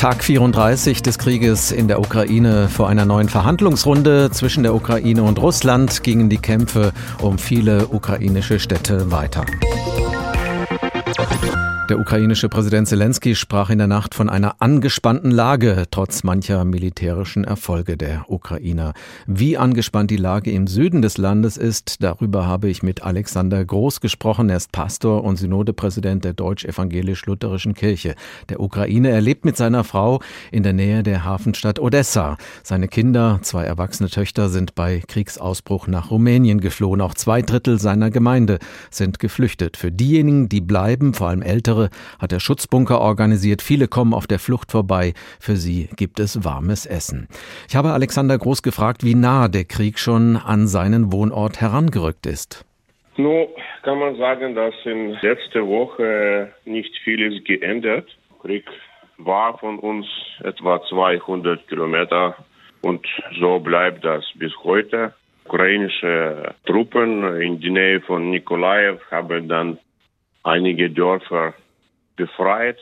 Tag 34 des Krieges in der Ukraine. Vor einer neuen Verhandlungsrunde zwischen der Ukraine und Russland gingen die Kämpfe um viele ukrainische Städte weiter. Der ukrainische Präsident Zelensky sprach in der Nacht von einer angespannten Lage, trotz mancher militärischen Erfolge der Ukrainer. Wie angespannt die Lage im Süden des Landes ist, darüber habe ich mit Alexander Groß gesprochen. Er ist Pastor und Synodepräsident der Deutsch-Evangelisch-Lutherischen Kirche der Ukraine. Er lebt mit seiner Frau in der Nähe der Hafenstadt Odessa. Seine Kinder, zwei erwachsene Töchter, sind bei Kriegsausbruch nach Rumänien geflohen. Auch zwei Drittel seiner Gemeinde sind geflüchtet. Für diejenigen, die bleiben, vor allem ältere, Jahre hat er Schutzbunker organisiert. Viele kommen auf der Flucht vorbei. Für sie gibt es warmes Essen. Ich habe Alexander Groß gefragt, wie nah der Krieg schon an seinen Wohnort herangerückt ist. Nun kann man sagen, dass in letzter Woche nicht vieles geändert. Krieg war von uns etwa 200 Kilometer und so bleibt das bis heute. Ukrainische Truppen in die Nähe von Nikolaev haben dann einige Dörfer befreit.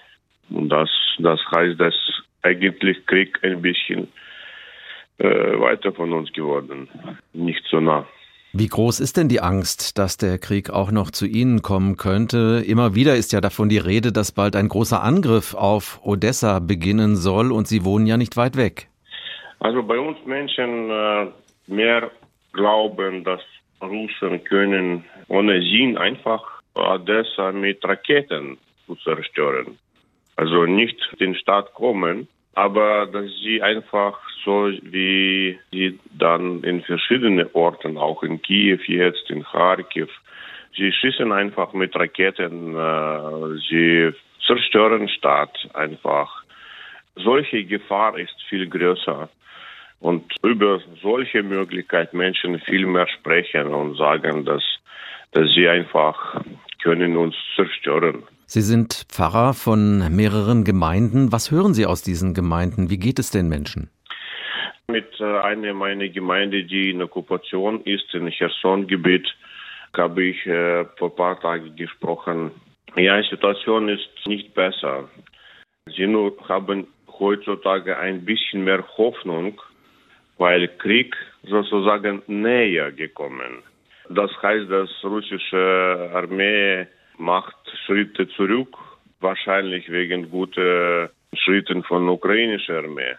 Und das, das heißt, dass eigentlich Krieg ein bisschen äh, weiter von uns geworden, nicht so nah. Wie groß ist denn die Angst, dass der Krieg auch noch zu Ihnen kommen könnte? Immer wieder ist ja davon die Rede, dass bald ein großer Angriff auf Odessa beginnen soll und Sie wohnen ja nicht weit weg. Also bei uns Menschen äh, mehr glauben, dass Russen können ohne Sinn einfach Odessa mit Raketen zu zerstören. Also nicht den Staat kommen, aber dass sie einfach so wie sie dann in verschiedenen Orten, auch in Kiew jetzt, in Kharkiv, sie schießen einfach mit Raketen, äh, sie zerstören Stadt einfach. Solche Gefahr ist viel größer. Und über solche Möglichkeiten Menschen viel mehr sprechen und sagen, dass, dass sie einfach können uns zerstören. Sie sind Pfarrer von mehreren Gemeinden. Was hören Sie aus diesen Gemeinden? Wie geht es den Menschen? Mit äh, einer meiner Gemeinden, die in Okkupation ist, im Cherson-Gebiet, habe ich äh, vor ein paar Tagen gesprochen. Ja, die Situation ist nicht besser. Sie nur haben heutzutage ein bisschen mehr Hoffnung, weil Krieg sozusagen näher gekommen. Das heißt, dass russische Armee macht Schritte zurück, wahrscheinlich wegen guter Schritten von ukrainischer Armee.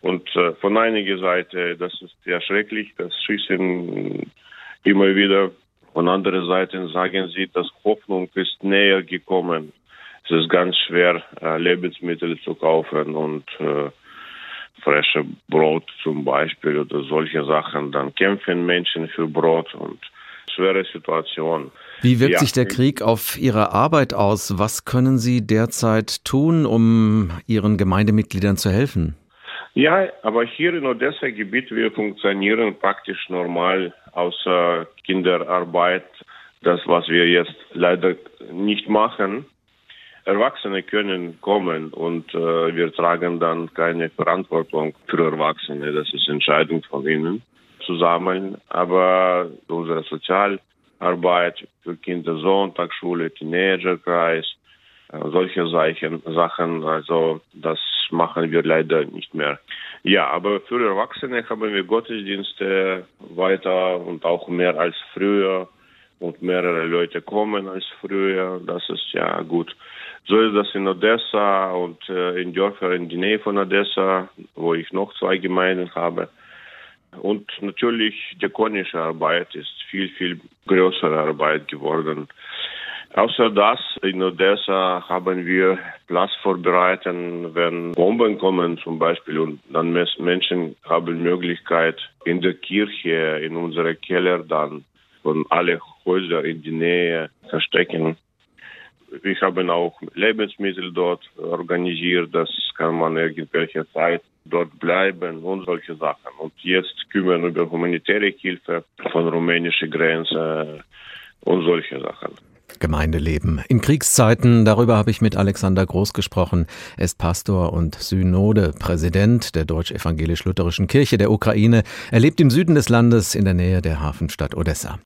Und äh, von einiger Seite, das ist ja schrecklich, das Schießen immer wieder. Von anderer Seite sagen sie, dass Hoffnung ist näher gekommen. Es ist ganz schwer, äh, Lebensmittel zu kaufen und äh, frische Brot zum Beispiel oder solche Sachen. Dann kämpfen Menschen für Brot und schwere Situation. Wie wirkt ja. sich der Krieg auf Ihre Arbeit aus? Was können Sie derzeit tun, um Ihren Gemeindemitgliedern zu helfen? Ja, aber hier in Odessa-Gebiet wir funktionieren praktisch normal, außer Kinderarbeit. Das, was wir jetzt leider nicht machen. Erwachsene können kommen und äh, wir tragen dann keine Verantwortung für Erwachsene. Das ist Entscheidung von ihnen zusammen. Aber unsere Sozialarbeit für Kinder, Sonntagsschule, Teenagerkreis, äh, solche Sachen, also das machen wir leider nicht mehr. Ja, aber für Erwachsene haben wir Gottesdienste weiter und auch mehr als früher und mehrere Leute kommen als früher. Das ist ja gut. So ist das in Odessa und äh, in Dörfern in der Nähe von Odessa, wo ich noch zwei Gemeinden habe. Und natürlich diakonische Arbeit ist viel, viel größere Arbeit geworden. Außer das, in Odessa haben wir Platz vorbereiten, wenn Bomben kommen zum Beispiel und dann Menschen haben Möglichkeit in der Kirche, in unserer Keller dann von alle Häuser in die Nähe verstecken. Wir haben auch Lebensmittel dort organisiert, das kann man irgendwelche Zeit dort bleiben und solche Sachen. Und jetzt kümmern über humanitäre Hilfe von rumänischer Grenze und solche Sachen. Gemeindeleben in Kriegszeiten. Darüber habe ich mit Alexander Groß gesprochen. Er ist Pastor und Synode, Präsident der Deutsch-Evangelisch-Lutherischen Kirche der Ukraine. Er lebt im Süden des Landes in der Nähe der Hafenstadt Odessa.